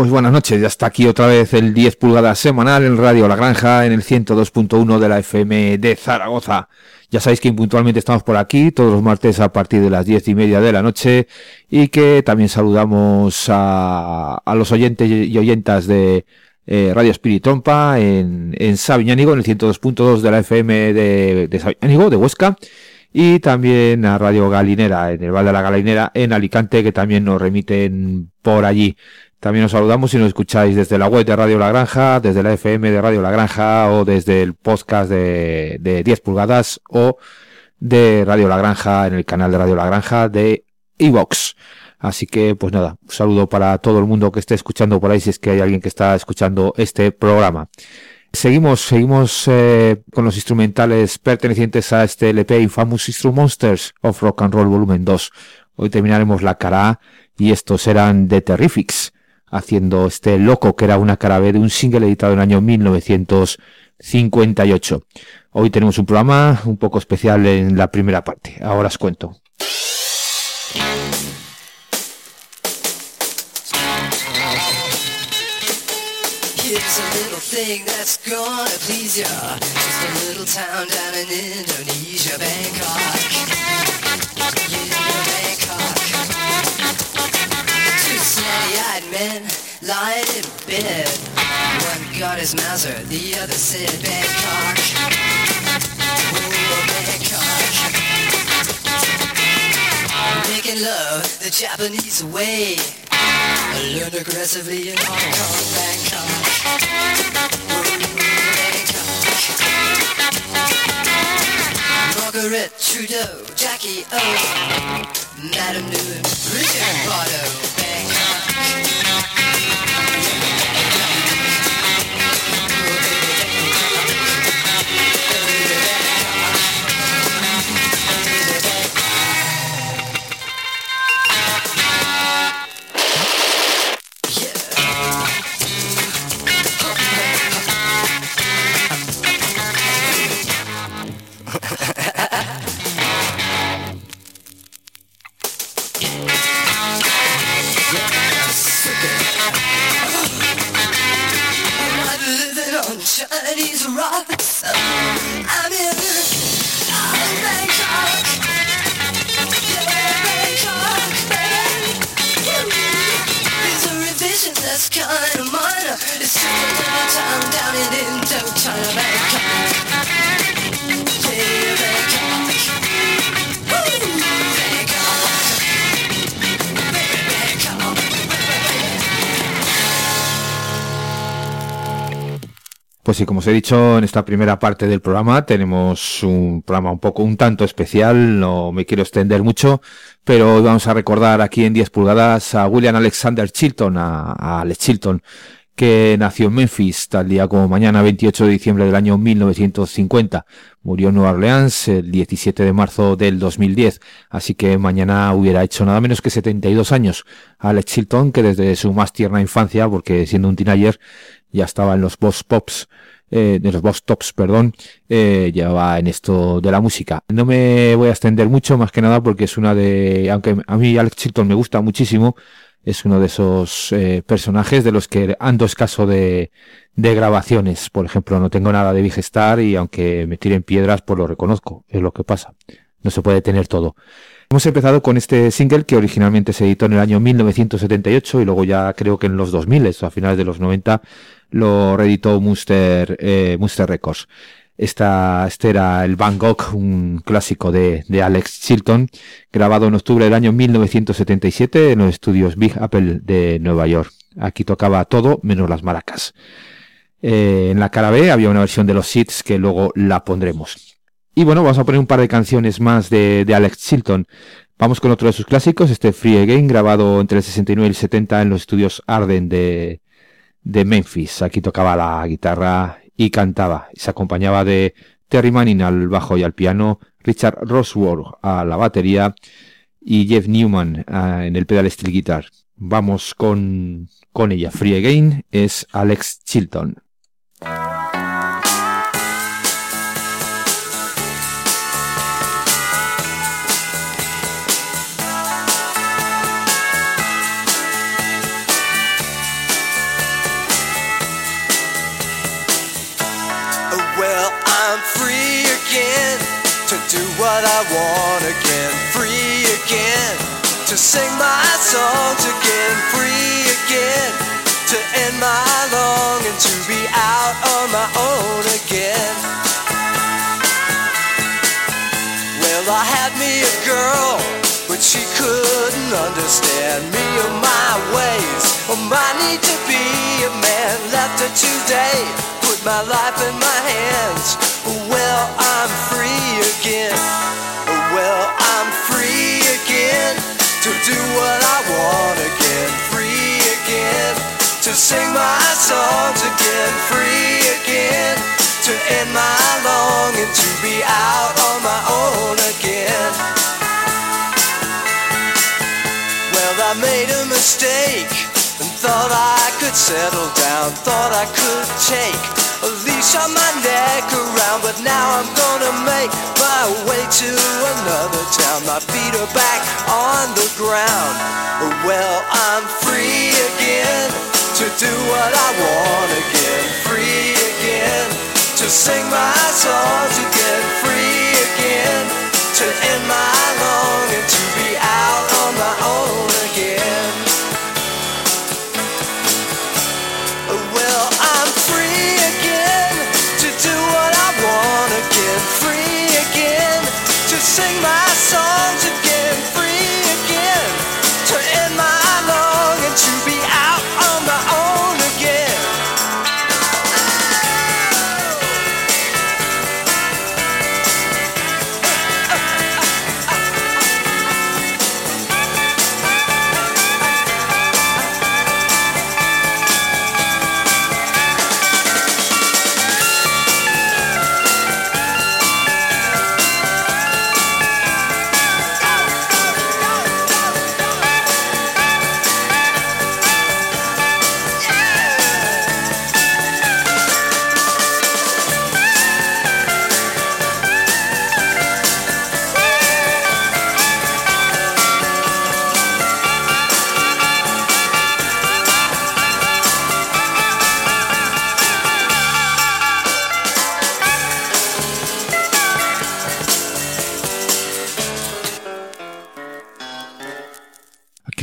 Pues buenas noches, ya está aquí otra vez el 10 pulgadas semanal en Radio La Granja en el 102.1 de la FM de Zaragoza. Ya sabéis que impuntualmente estamos por aquí todos los martes a partir de las diez y media de la noche y que también saludamos a, los oyentes y oyentas de eh, Radio Espiritompa en, en Sabiñánigo, en el 102.2 de la FM de, de Sabiñánigo, de Huesca y también a Radio Galinera, en el Val de la Galinera, en Alicante, que también nos remiten por allí. También os saludamos si nos escucháis desde la web de Radio La Granja, desde la FM de Radio La Granja o desde el podcast de, de 10 pulgadas o de Radio La Granja en el canal de Radio La Granja de Evox. Así que, pues nada, un saludo para todo el mundo que esté escuchando por ahí, si es que hay alguien que está escuchando este programa. Seguimos, seguimos eh, con los instrumentales pertenecientes a este LP Infamous Instru Monsters of Rock and Roll Volumen 2. Hoy terminaremos la cara y estos eran The Terrifics haciendo este loco que era una cara B de un single editado en el año 1958. Hoy tenemos un programa un poco especial en la primera parte. Ahora os cuento. Men lied in bed. One got his Mauser, the other said Bangkok. Ooh, Bangkok. Making love the Japanese way. I learned aggressively in Hong Kong, Bangkok. Ooh, Bangkok. Margaret Trudeau, Jackie O, oh. Madame Newman, Richard Botto. Chinese Sí, como os he dicho en esta primera parte del programa, tenemos un programa un poco, un tanto especial, no me quiero extender mucho, pero hoy vamos a recordar aquí en 10 pulgadas a William Alexander Chilton, a, Alex Chilton, que nació en Memphis tal día como mañana 28 de diciembre del año 1950. Murió en Nueva Orleans el 17 de marzo del 2010, así que mañana hubiera hecho nada menos que 72 años. Alex Chilton, que desde su más tierna infancia, porque siendo un teenager, ya estaba en los boss pops, eh, de los boss tops, perdón, eh, llevaba en esto de la música. No me voy a extender mucho, más que nada porque es una de, aunque a mí Alex Chilton me gusta muchísimo, es uno de esos eh, personajes de los que ando escaso de, de grabaciones. Por ejemplo, no tengo nada de Vigestar y aunque me tiren piedras, pues lo reconozco, es lo que pasa. No se puede tener todo. Hemos empezado con este single que originalmente se editó en el año 1978 y luego ya creo que en los 2000, a finales de los 90, lo reeditó Munster, eh, Records. Esta, este era el Van Gogh, un clásico de, de, Alex Chilton, grabado en octubre del año 1977 en los estudios Big Apple de Nueva York. Aquí tocaba todo menos las maracas. Eh, en la cara B había una versión de los Seeds que luego la pondremos. Y bueno, vamos a poner un par de canciones más de, de Alex Chilton. Vamos con otro de sus clásicos, este Free Again, grabado entre el 69 y el 70 en los estudios Arden de, de Memphis. Aquí tocaba la guitarra y cantaba. Se acompañaba de Terry Manning al bajo y al piano, Richard Rosworth a la batería y Jeff Newman ah, en el pedal steel guitar. Vamos con, con ella. Free Again es Alex Chilton. I want again, free again. To sing my songs again, free again. To end my longing to be out on my own again. Well, I had me a girl, but she couldn't understand me or my ways or my need to be a man. Left her today, put my life in my hands. Well, I'm free again. I want again. Free again to sing my songs again. Free again to end my longing to be out thought I could settle down, thought I could take a leash on my neck around, but now I'm gonna make my way to another town. My feet are back on the ground. Well, I'm free again to do what I want again, free again to sing my songs again, free again to end my longing to be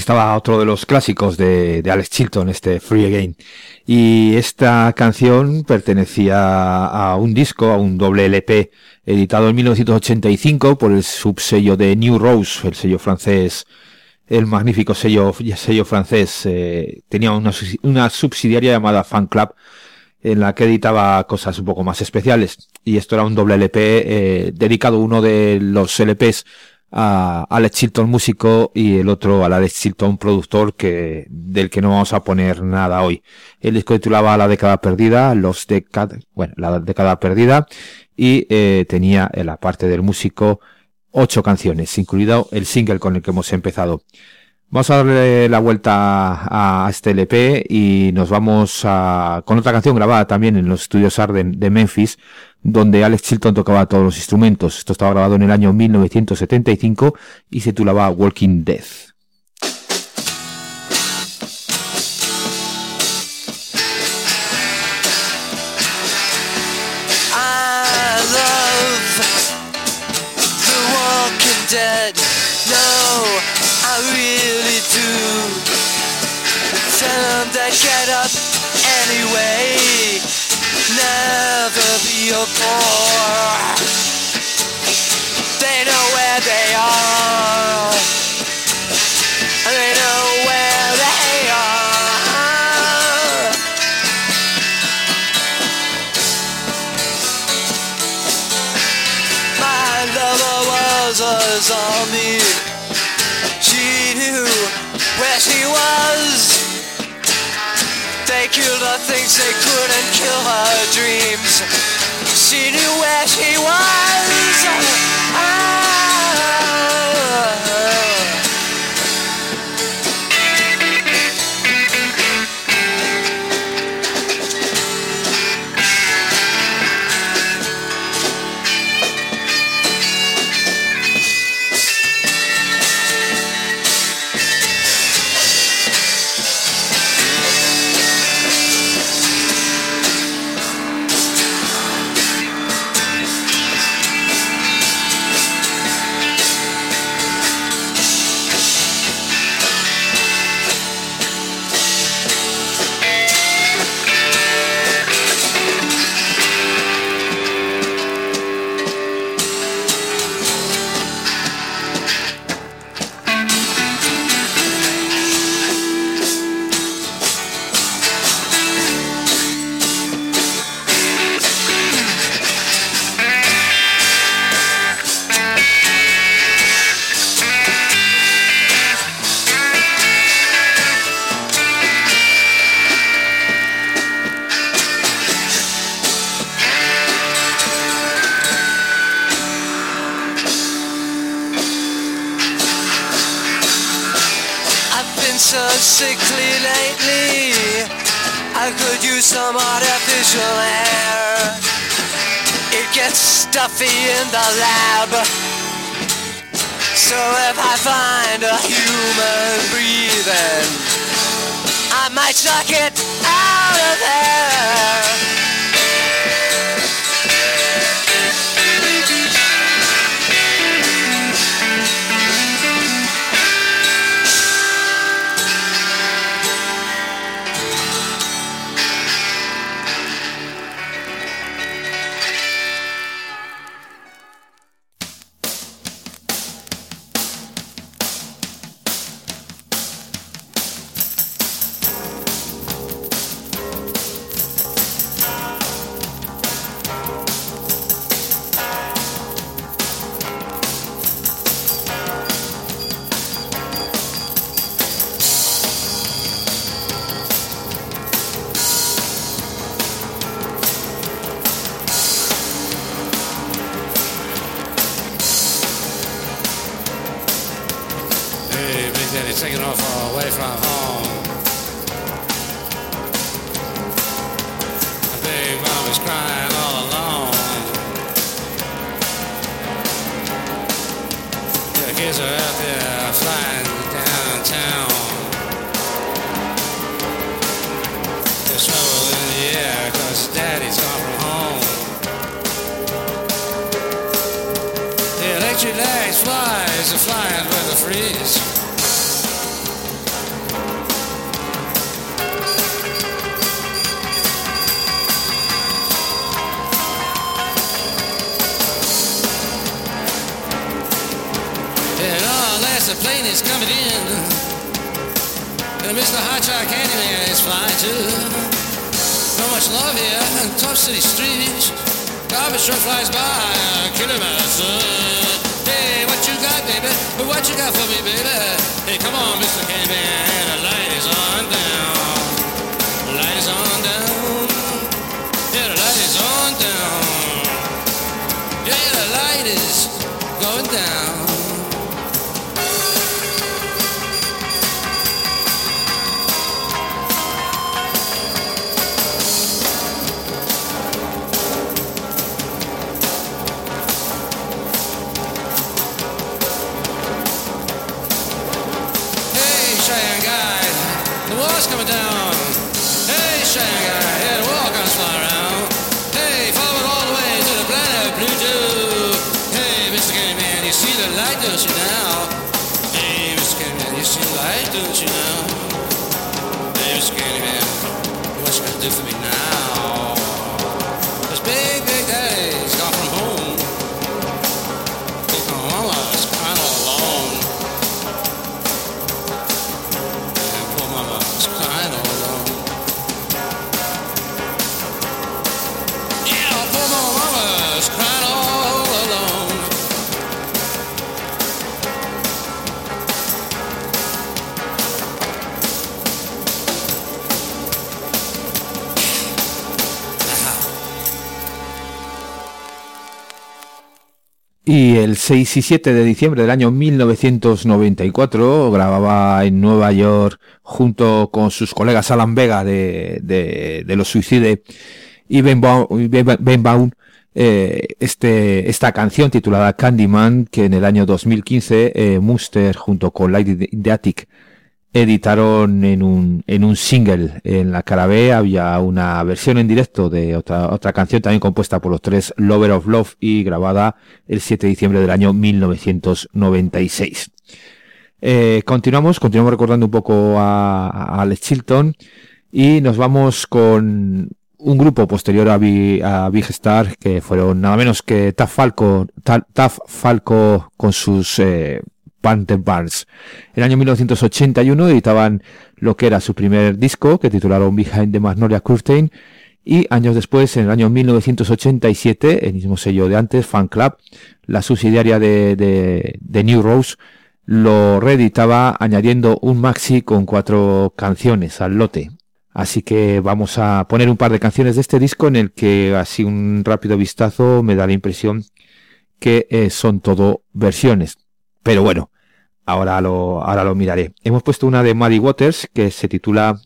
estaba otro de los clásicos de, Alex Chilton, este Free Again. Y esta canción pertenecía a un disco, a un doble LP, editado en 1985 por el subsello de New Rose, el sello francés, el magnífico sello, sello francés. eh, tenía una subsidiaria llamada Fan Club, en la que editaba cosas un poco más especiales. Y esto era un doble LP eh, dedicado uno de los LPs a Alex Chilton músico y el otro a Alex Chilton productor que del que no vamos a poner nada hoy. El disco titulaba La década perdida, los décadas, bueno, la década perdida y eh, tenía en la parte del músico ocho canciones, incluido el single con el que hemos empezado. Vamos a darle la vuelta a, a este LP y nos vamos a, con otra canción grabada también en los estudios Arden de Memphis, donde Alex Chilton tocaba todos los instrumentos. Esto estaba grabado en el año 1975 y se titulaba Walking Death. I get up anyway. Never be a bore. They know where they are. Her things they couldn't kill her dreams. She knew where she was. The war's coming down. Hey, Shanghai, here around. Hey, forward all the way to the planet Pluto. Hey, Mr. Candyman, you see the light, don't you now? Hey, Mr. Candyman, you see the light, don't you now? Mr. Candyman, gonna do for me now? El 6 y 7 de diciembre del año 1994 grababa en Nueva York junto con sus colegas Alan Vega de, de, los Suicide y Ben Baum, eh, este, esta canción titulada Candyman que en el año 2015 eh, Muster junto con Light in the Attic editaron en un, en un single. En la cara B había una versión en directo de otra, otra canción también compuesta por los tres Lover of Love y grabada el 7 de diciembre del año 1996. Eh, continuamos, continuamos recordando un poco a, a Alex Chilton y nos vamos con un grupo posterior a, Big Star que fueron nada menos que Taf Falco, Taf Falco con sus eh, Panther Barnes. En el año 1981 editaban lo que era su primer disco, que titularon Behind the Magnolia Curtain, y años después, en el año 1987, el mismo sello de antes, Fan Club, la subsidiaria de, de, New Rose, lo reeditaba añadiendo un maxi con cuatro canciones al lote. Así que vamos a poner un par de canciones de este disco en el que así un rápido vistazo me da la impresión que eh, son todo versiones. Pero bueno, Ahora lo, ahora lo miraré. Hemos puesto una de Muddy Waters que se titula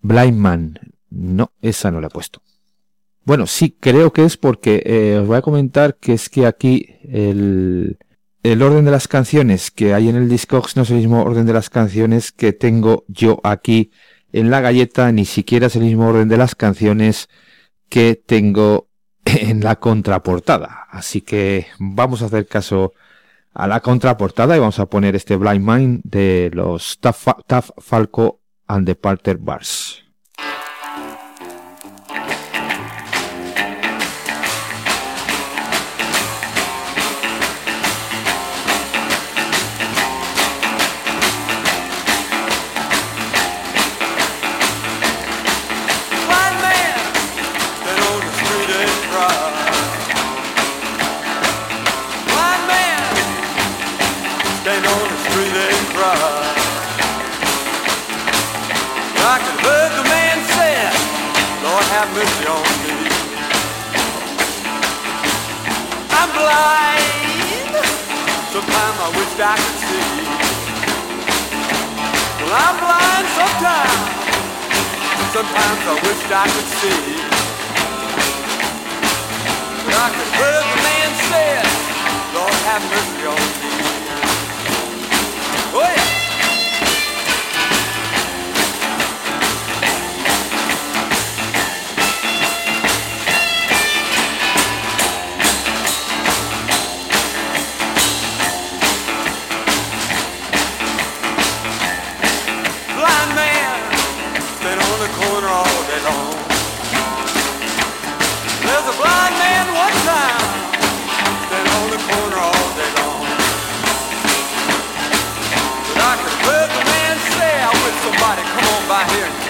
Blind Man. No, esa no la he puesto. Bueno, sí, creo que es porque eh, os voy a comentar que es que aquí el, el orden de las canciones que hay en el Discogs no es el mismo orden de las canciones que tengo yo aquí en la galleta, ni siquiera es el mismo orden de las canciones que tengo en la contraportada. Así que vamos a hacer caso a la contraportada y vamos a poner este Blind Mind de los Tough, Falco and the Parter Bars. I can see. Well, I'm blind sometimes. Sometimes I wish I could see. But I could hear the man said, Lord have mercy on me. Oh yeah. corner all day long. There's a blind man one time standing on the corner all day long. But I could heard the man say, "I wish somebody come on by here."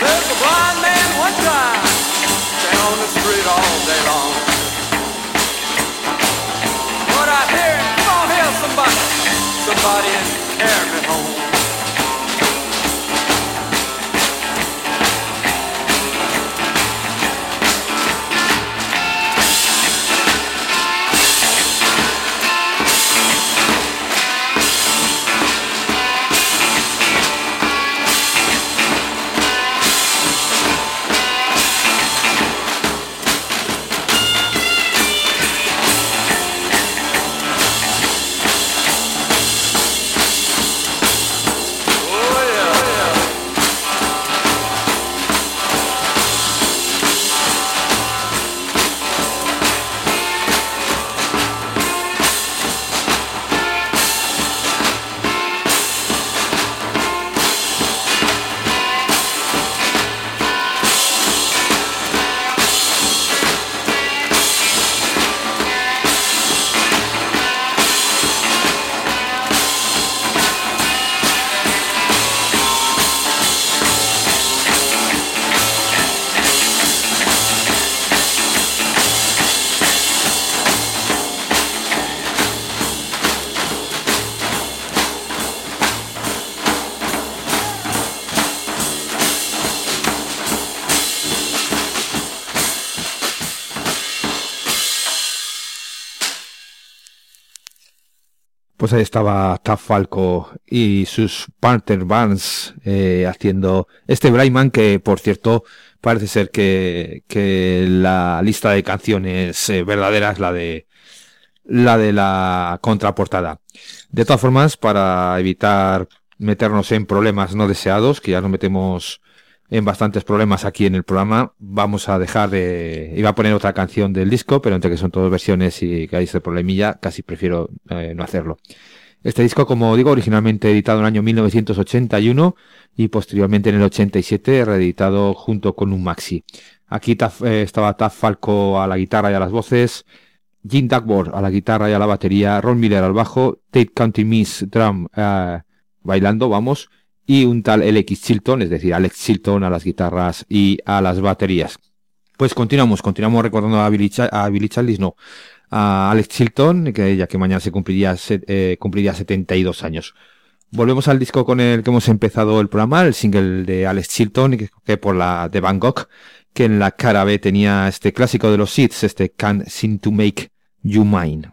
There's a blind man one time the street all day long. But I hear, somebody, somebody, carry me home. Ahí estaba Taff Falco y sus partner bands eh, haciendo este Brayman que, por cierto, parece ser que, que la lista de canciones eh, verdaderas la de la de la contraportada. De todas formas, para evitar meternos en problemas no deseados, que ya nos metemos en bastantes problemas aquí en el programa. Vamos a dejar de... Iba a poner otra canción del disco, pero entre que son todas versiones y que hay este problemilla, casi prefiero eh, no hacerlo. Este disco, como digo, originalmente editado en el año 1981 y posteriormente en el 87 reeditado junto con un maxi. Aquí eh, estaba Taf Falco a la guitarra y a las voces, Jim Duckworth a la guitarra y a la batería, Ron Miller al bajo, Tate County Miss drum eh, bailando, vamos, y un tal LX Chilton, es decir, Alex Chilton a las guitarras y a las baterías. Pues continuamos, continuamos recordando a Billy, Charles, no, a Alex Chilton, que ya que mañana se cumpliría, eh, cumpliría 72 años. Volvemos al disco con el que hemos empezado el programa, el single de Alex Chilton, que, que por la de Bangkok, que en la cara B tenía este clásico de los Seeds, este Can't Seem to Make You Mine.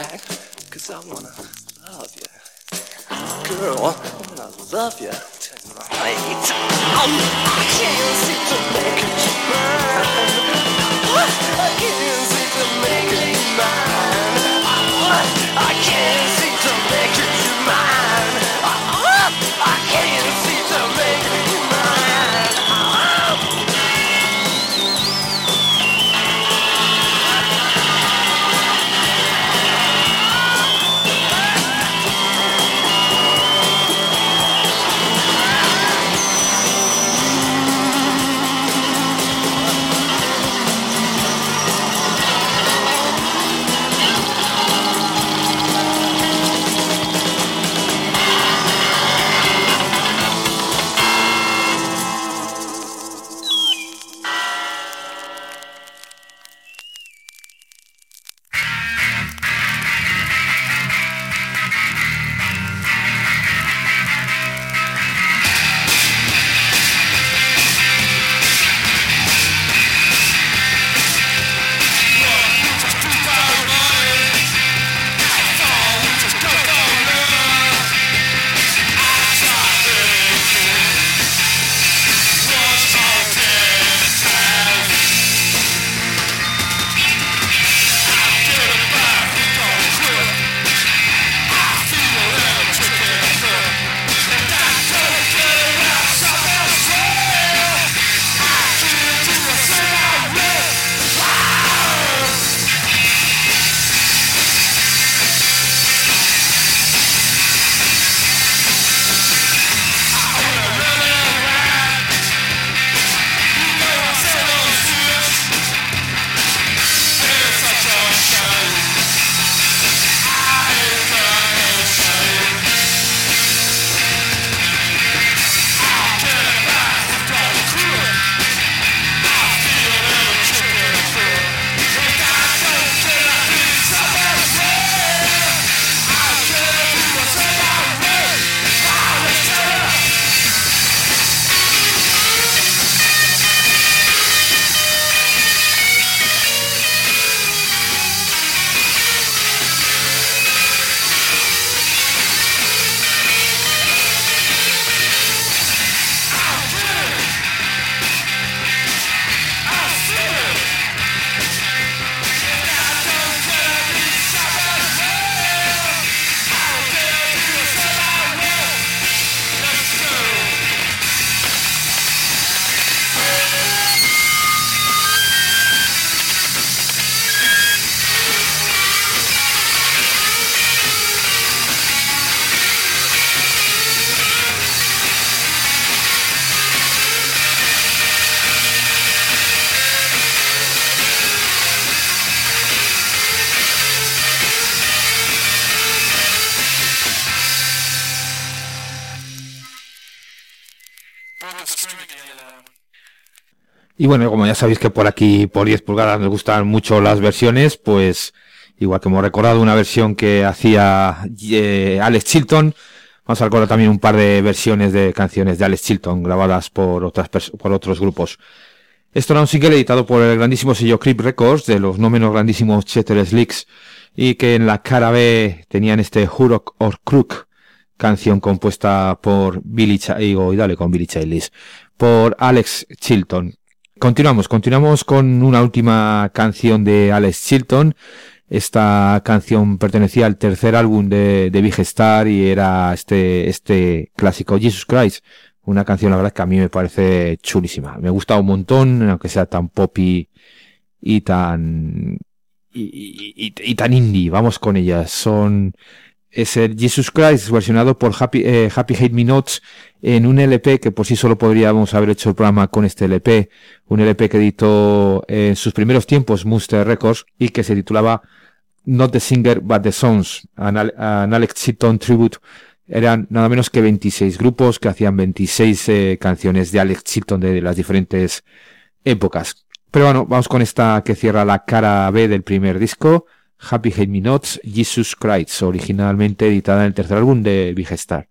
Back, cause I wanna love you. Girl, I wanna love you tonight. I can't seem Y bueno, como ya sabéis que por aquí, por 10 pulgadas, nos gustan mucho las versiones, pues igual que hemos recordado una versión que hacía eh, Alex Chilton, vamos a recordar también un par de versiones de canciones de Alex Chilton grabadas por otras por otros grupos. Esto era un single editado por el grandísimo sello Creep Records de los no menos grandísimos Chetter Slicks y que en la cara B tenían este Hurok or Crook, canción compuesta por Billy Ch y dale con Billy Childish, por Alex Chilton. Continuamos, continuamos con una última canción de Alex Chilton. Esta canción pertenecía al tercer álbum de, de Big Star y era este, este clásico Jesus Christ. Una canción, la verdad, que a mí me parece chulísima. Me gusta un montón, aunque sea tan poppy y tan, y, y tan indie. Vamos con ellas. Son, es el Jesus Christ versionado por Happy, eh, Happy Hate Me Notes en un LP que por sí solo podríamos haber hecho el programa con este LP, un LP que editó en sus primeros tiempos Monster Records y que se titulaba Not the Singer but the Songs, an, Alex Chilton Tribute. Eran nada menos que 26 grupos que hacían 26 eh, canciones de Alex Chilton de las diferentes épocas. Pero bueno, vamos con esta que cierra la cara B del primer disco. Happy Hate Me Nots, Jesus Christ, originalmente editada en el tercer álbum de Big Star.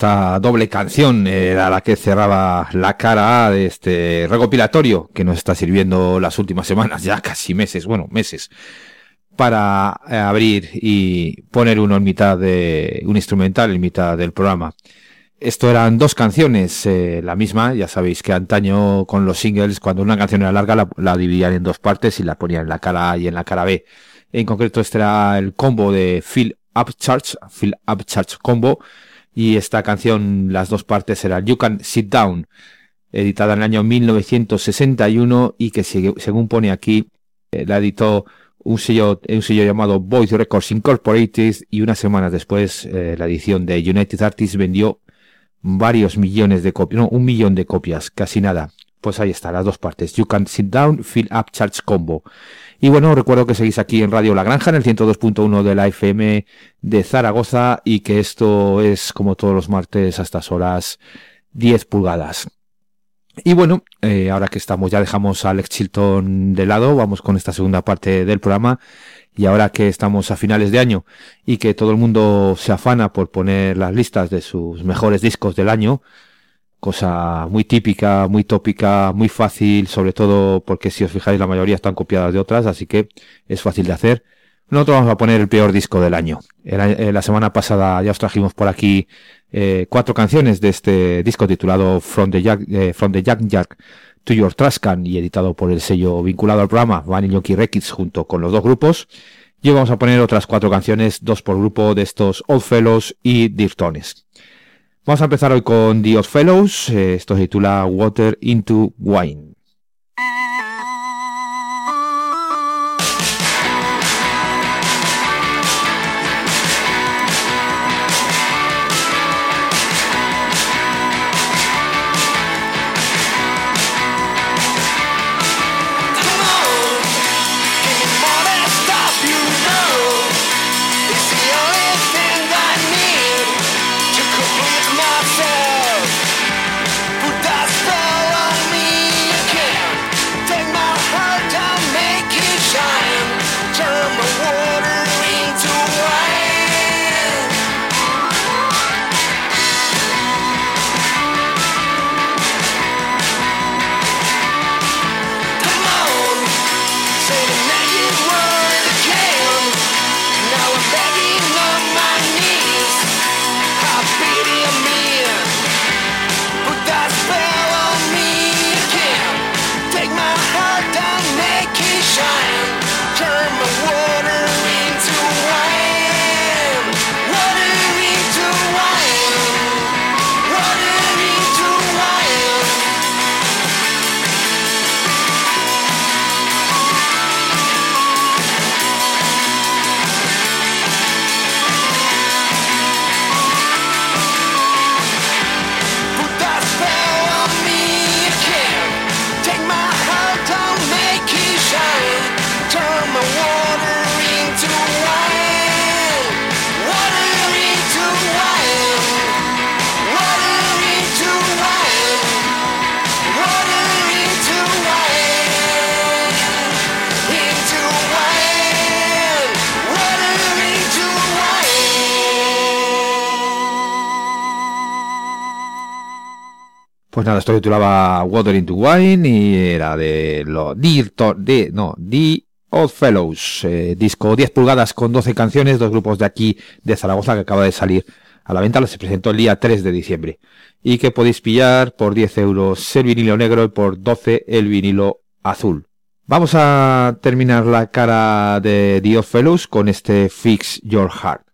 Esta doble canción era la que cerraba la cara A de este recopilatorio que nos está sirviendo las últimas semanas, ya casi meses, bueno, meses, para eh, abrir y poner uno en mitad de un instrumental en mitad del programa. Esto eran dos canciones, eh, la misma, ya sabéis que antaño con los singles, cuando una canción era larga, la, dividían en dos partes y la ponían en la cara A y en la cara B. En concreto, este era el combo de Fill Up Charge, Fill Up Charge Combo, y esta canción, las dos partes eran You Can Sit Down, editada en el año 1961 y que según pone aquí, eh, la editó un sello, un sello llamado Voice Records Incorporated y unas semanas después eh, la edición de United Artists vendió varios millones de copias, no, un millón de copias, casi nada. Pues ahí está, las dos partes. You Can Sit Down, Fill Up Charge Combo. Y bueno, recuerdo que seguís aquí en Radio La Granja, en el 102.1 de la FM de Zaragoza, y que esto es, como todos los martes, a estas horas, 10 pulgadas. Y bueno, eh, ahora que estamos, ya dejamos a Alex Chilton de lado, vamos con esta segunda parte del programa. Y ahora que estamos a finales de año y que todo el mundo se afana por poner las listas de sus mejores discos del año, cosa muy típica, muy tópica, muy fácil, sobre todo porque si os fijáis la mayoría están copiadas de otras, así que es fácil de hacer. Nosotros vamos a poner el peor disco del año. Eh, la semana pasada ya os trajimos por aquí eh, cuatro canciones de este disco titulado From the Jack, eh, From the Jack Jack to Your Trascan y editado por el sello vinculado al programa Vanilla Yoki Records junto con los dos grupos. Y vamos a poner otras cuatro canciones, dos por grupo de estos Old Fellows y Dirtones. Vamos a empezar hoy con The Fellows. Eh, esto se titula Water into Wine. Pues nada, esto titulaba Water into Wine y era de lo de, no, The Old Fellows, eh, disco 10 pulgadas con 12 canciones, dos grupos de aquí de Zaragoza que acaba de salir a la venta, se presentó el día 3 de diciembre y que podéis pillar por 10 euros el vinilo negro y por 12 el vinilo azul. Vamos a terminar la cara de The Fellows con este Fix Your Heart.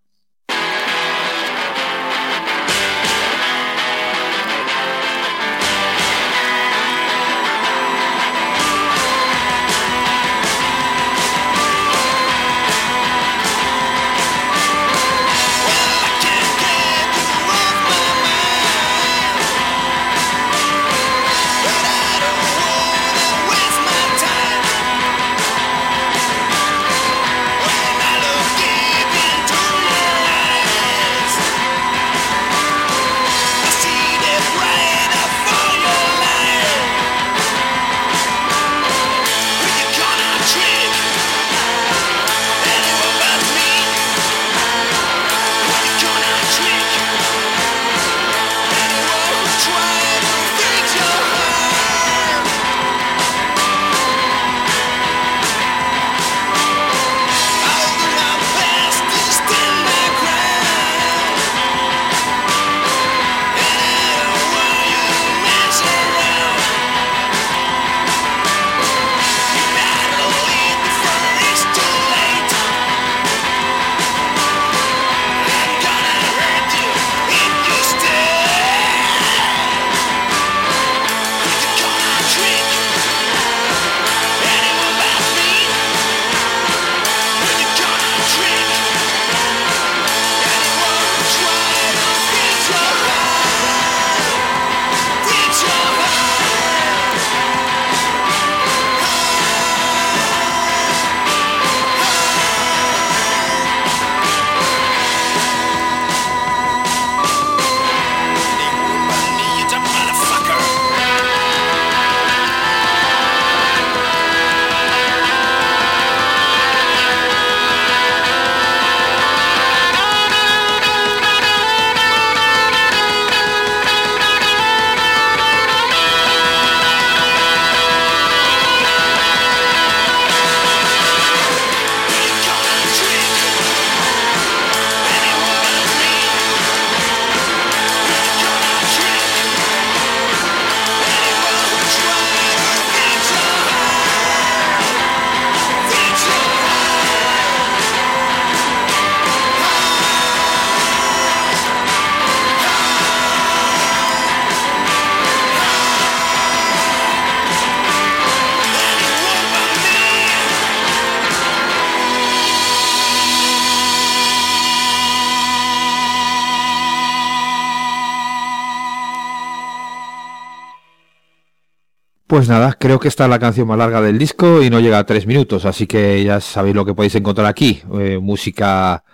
Pues nada, creo que esta es la canción más larga del disco y no llega a tres minutos, así que ya sabéis lo que podéis encontrar aquí. Eh, música,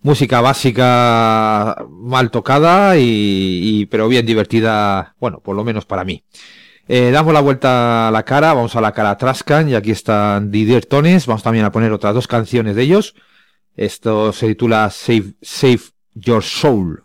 música básica mal tocada y, pero bien divertida, bueno, por lo menos para mí. Eh, damos la vuelta a la cara, vamos a la cara Trascan y aquí están Didier Tones, vamos también a poner otras dos canciones de ellos. Esto se titula Save, Save Your Soul.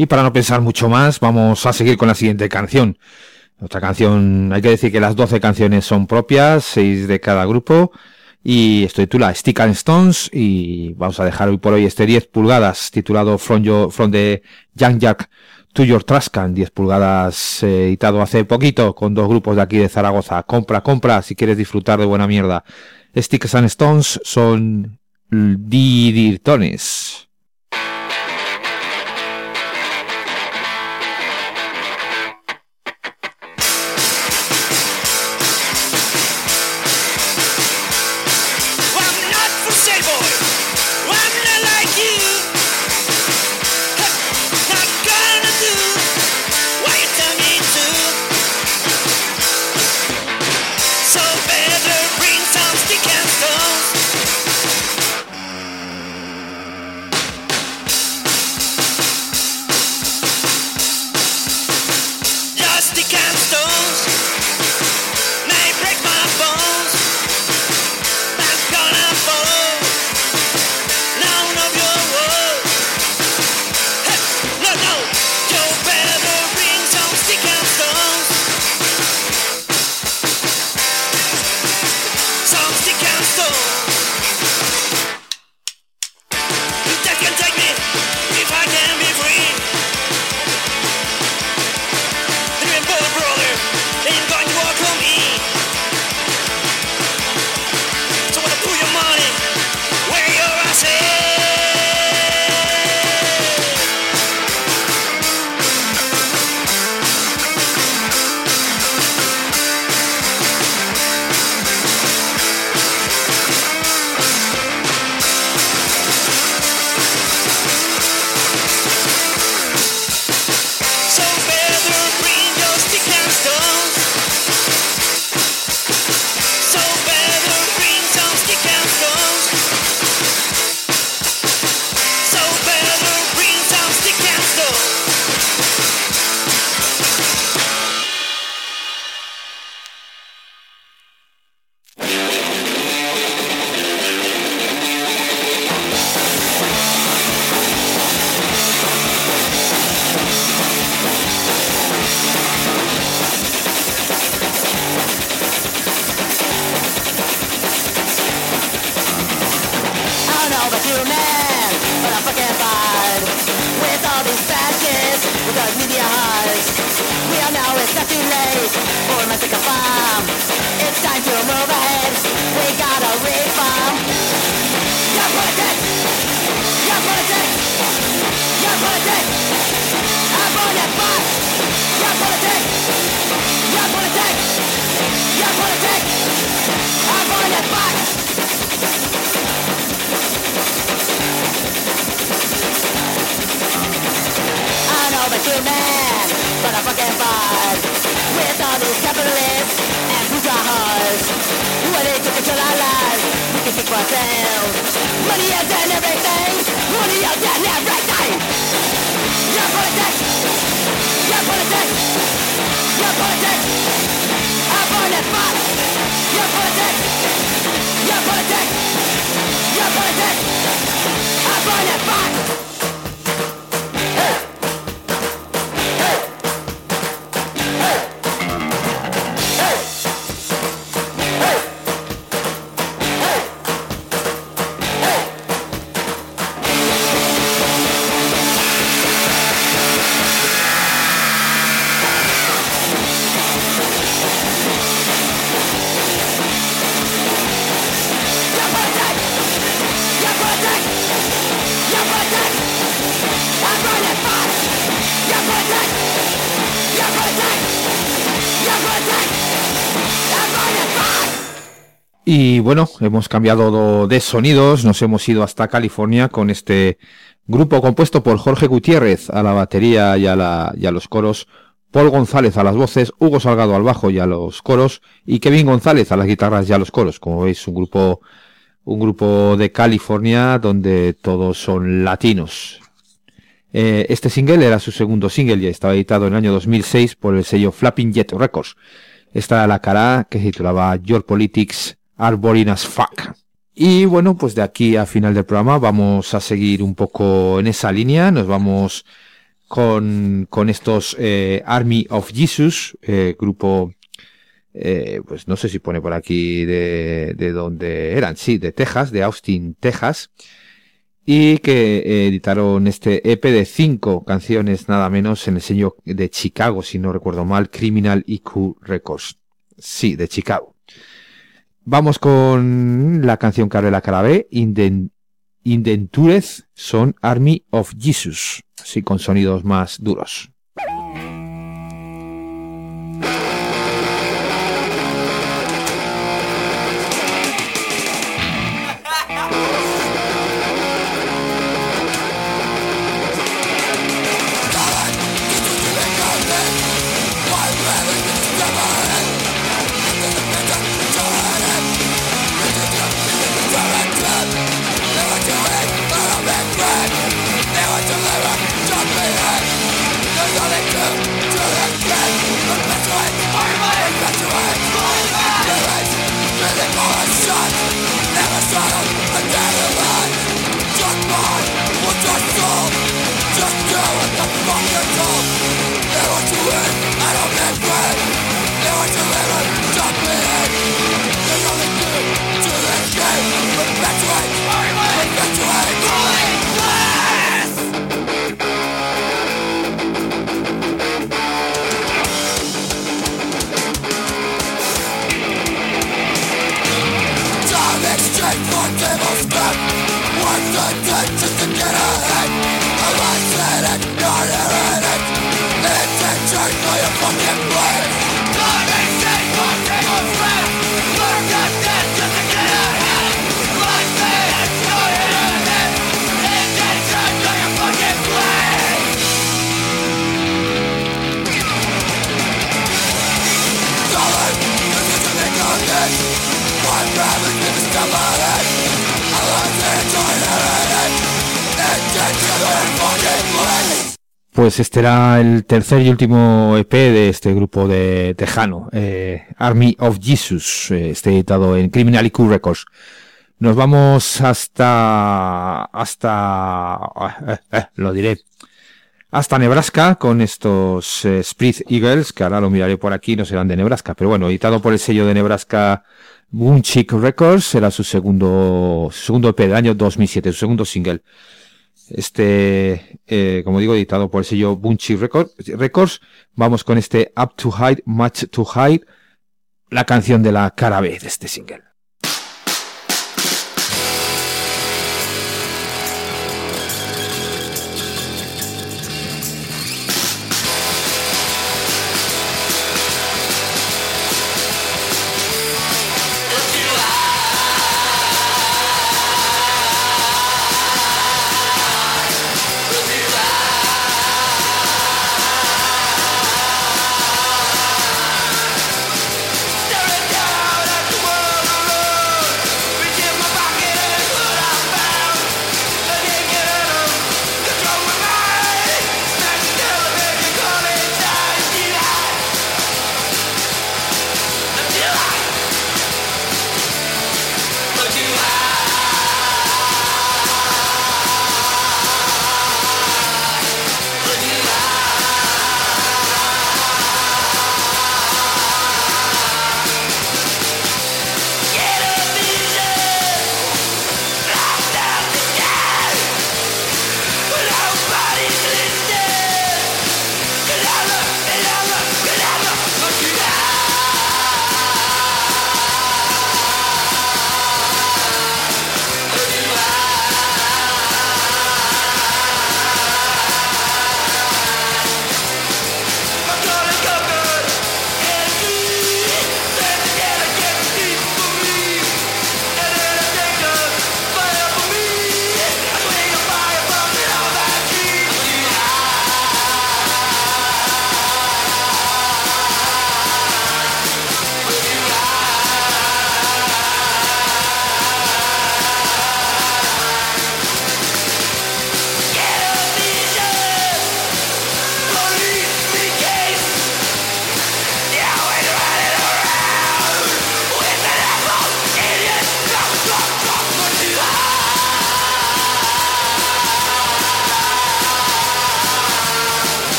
Y para no pensar mucho más, vamos a seguir con la siguiente canción. Otra canción, hay que decir que las 12 canciones son propias, 6 de cada grupo. Y esto titula Stick and Stones y vamos a dejar hoy por hoy este 10 pulgadas titulado From the Young Jack to Your Trascan, 10 pulgadas eh, editado hace poquito con dos grupos de aquí de Zaragoza. Compra, compra si quieres disfrutar de buena mierda. Sticks and Stones son Didirtones. Man, but a fucking fraud. With all these capitalists and bourgeois who are they to control our lives? We can think for ourselves. Money is done everything. Money is done everything. Your politics. Your politics. Your politics. Our foreign fuck. Your politics. Your politics. Your politics. Our foreign fuck. Bueno, hemos cambiado de sonidos, nos hemos ido hasta California con este grupo compuesto por Jorge Gutiérrez a la batería y a, la, y a los coros, Paul González a las voces, Hugo Salgado al bajo y a los coros, y Kevin González a las guitarras y a los coros. Como veis, un grupo, un grupo de California donde todos son latinos. Eh, este single era su segundo single y estaba editado en el año 2006 por el sello Flapping Jet Records. Esta era la cara que se titulaba Your Politics are boring as fuck. Y bueno, pues de aquí a final del programa vamos a seguir un poco en esa línea. Nos vamos con, con estos eh, Army of Jesus, eh, grupo, eh, pues no sé si pone por aquí de, de dónde eran, sí, de Texas, de Austin, Texas, y que editaron este EP de cinco canciones nada menos en el sello de Chicago, si no recuerdo mal, Criminal IQ Records. Sí, de Chicago. Vamos con la canción que abre la cara Indentures son Army of Jesus, así con sonidos más duros. Wow. Pues este era el tercer y último EP de este grupo de tejano, eh, Army of Jesus, eh, este editado en Criminal IQ Records. Nos vamos hasta, hasta, eh, lo diré, hasta Nebraska con estos Split Eagles, que ahora lo miraré por aquí, no serán de Nebraska, pero bueno, editado por el sello de Nebraska Chick Records, era su segundo, segundo EP del año 2007, su segundo single. Este, eh, como digo, editado por el sello Bunchy Records. Vamos con este Up to Hide, Much to Hide, la canción de la cara B de este single.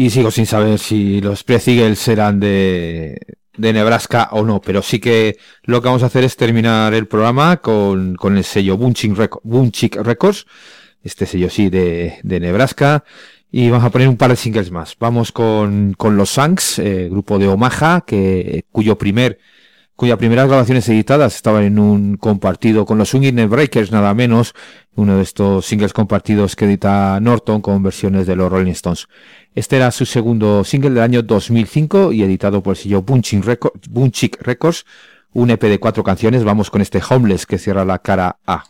Y sigo sin saber si los Prez Eagles serán de, de Nebraska o no, pero sí que lo que vamos a hacer es terminar el programa con, con el sello Bunchik Records, este sello sí de, de Nebraska, y vamos a poner un par de singles más. Vamos con, con los Sanks, eh, grupo de Omaha, que, cuyo primer, cuya primeras grabaciones editadas estaban en un compartido con los Swinging Breakers, nada menos, uno de estos singles compartidos que edita Norton con versiones de los Rolling Stones. Este era su segundo single del año 2005 y editado por el sello Bunchik Records, un EP de cuatro canciones. Vamos con este Homeless que cierra la cara A.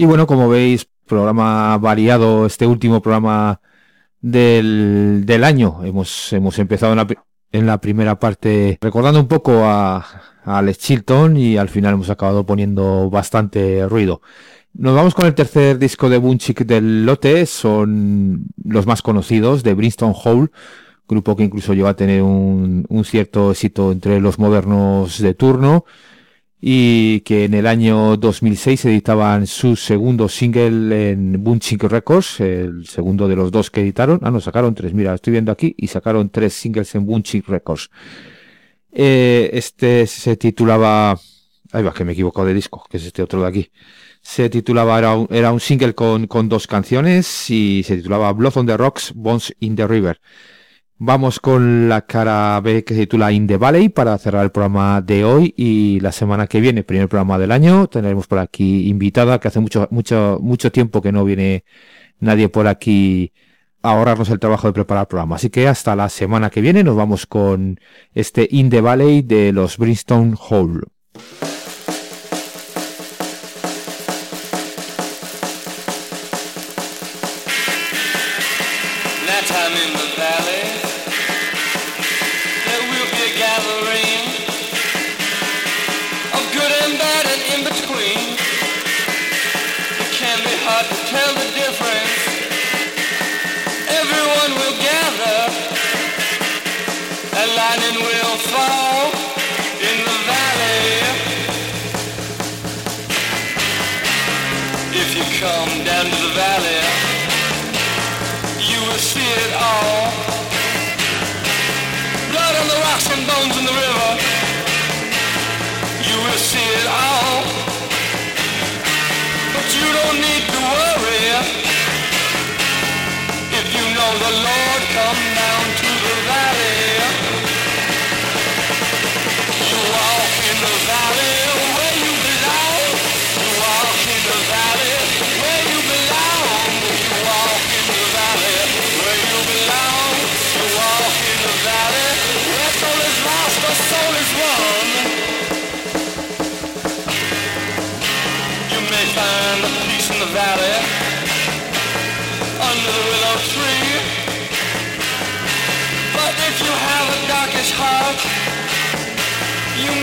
Y bueno, como veis, programa variado, este último programa del, del año. Hemos, hemos empezado en la, en la primera parte recordando un poco a, a Alex Chilton y al final hemos acabado poniendo bastante ruido. Nos vamos con el tercer disco de Bunchik del lote, son los más conocidos de Brimstone Hole, grupo que incluso llegó a tener un, un cierto éxito entre los modernos de turno y que en el año 2006 editaban su segundo single en Bunching Records, el segundo de los dos que editaron. Ah, no, sacaron tres, mira, estoy viendo aquí, y sacaron tres singles en Bunching Records. Eh, este se titulaba, ay va, que me he equivocado de disco, que es este otro de aquí. Se titulaba, era un, single con dos canciones y se titulaba Blood on the Rocks, Bones in the River. Vamos con la cara B que se titula In the Valley para cerrar el programa de hoy y la semana que viene, primer programa del año, tendremos por aquí invitada que hace mucho, mucho, mucho tiempo que no viene nadie por aquí a ahorrarnos el trabajo de preparar el programa. Así que hasta la semana que viene nos vamos con este In the Valley de los Brimstone Hall. bones in the river. You will see it all. But you don't need to worry if you know the Lord come down to the valley. You walk in the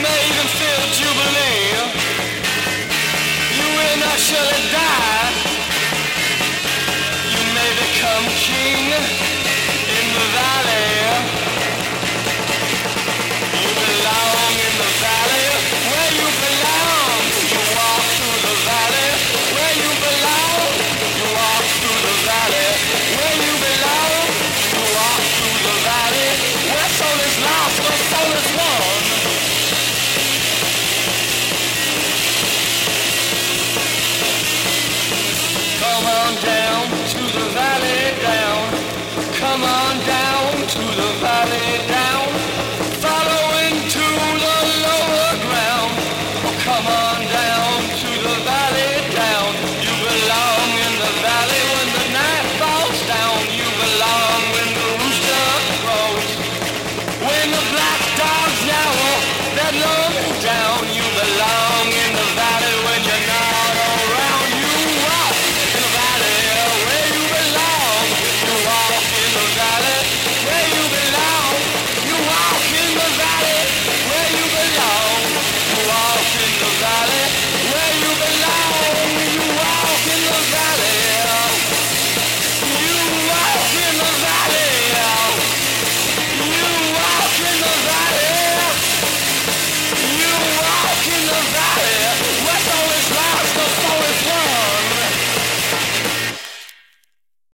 may even feel jubilee. You will not surely die. You may become king